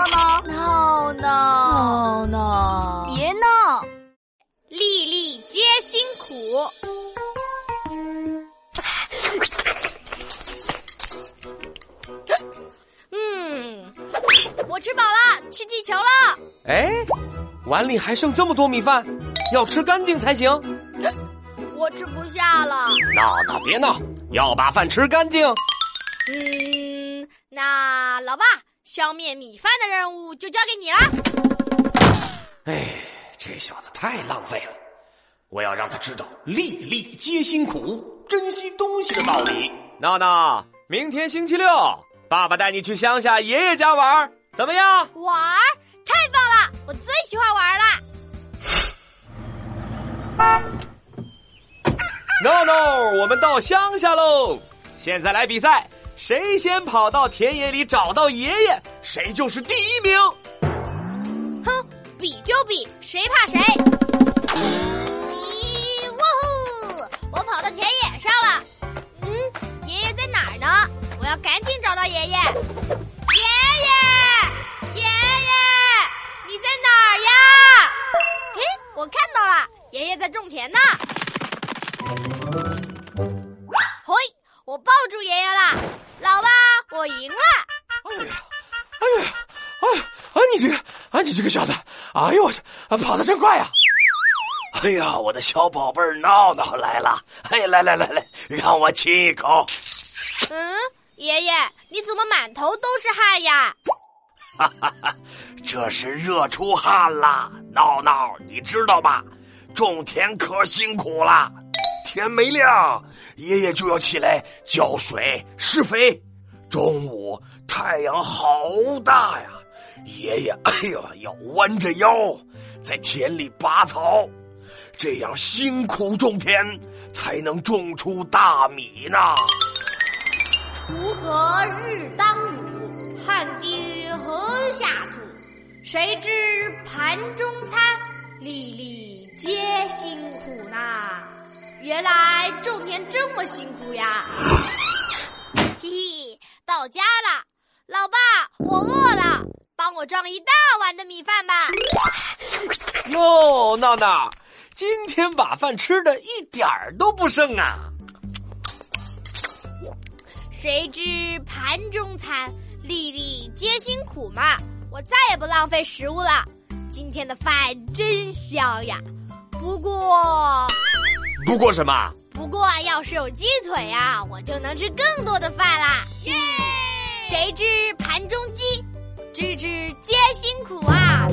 闹闹，闹闹闹闹，别闹！粒粒皆辛苦。嗯，我吃饱了，去地球了。哎，碗里还剩这么多米饭，要吃干净才行。我吃不下了。闹闹别闹，要把饭吃干净。嗯，那老爸，消灭米饭的任务就交给你了。哎，这小子太浪费了，我要让他知道粒粒皆辛苦、珍惜东西的道理。闹闹，明天星期六，爸爸带你去乡下爷爷家玩，怎么样？玩儿，太棒了！我最喜欢玩了。闹闹，我们到乡下喽！现在来比赛，谁先跑到田野里找到爷爷，谁就是第一名。哼，比就比，谁怕谁！咦，呜呼！我跑到田野上了。嗯，爷爷在哪儿呢？我要赶紧找到爷爷。爷爷，爷爷，你在哪儿呀？嘿，我看到了，爷爷在种田呢。我赢了。哎呀，哎呀，哎啊！你这个啊，你这个小子，哎呦，跑得真快呀！哎呀，我的小宝贝儿闹闹来了！哎，来来来来，让我亲一口。嗯，爷爷，你怎么满头都是汗呀？哈哈哈，这是热出汗了。闹闹，你知道吧？种田可辛苦了，天没亮，爷爷就要起来浇水施肥。中午太阳好大呀，爷爷哎呀要弯着腰在田里拔草，这样辛苦种田才能种出大米呢。锄禾日当午，汗滴禾下土。谁知盘中餐，粒粒皆辛苦呐。原来种田这么辛苦呀！嘿嘿，到家了，老爸，我饿了，帮我装一大碗的米饭吧。哟，闹闹，今天把饭吃的一点儿都不剩啊！谁知盘中餐，粒粒皆辛苦嘛。我再也不浪费食物了。今天的饭真香呀！不过，不过什么？不过要是有鸡腿呀，我就能吃更多的饭啦！耶！谁知盘中鸡，只知皆辛苦啊！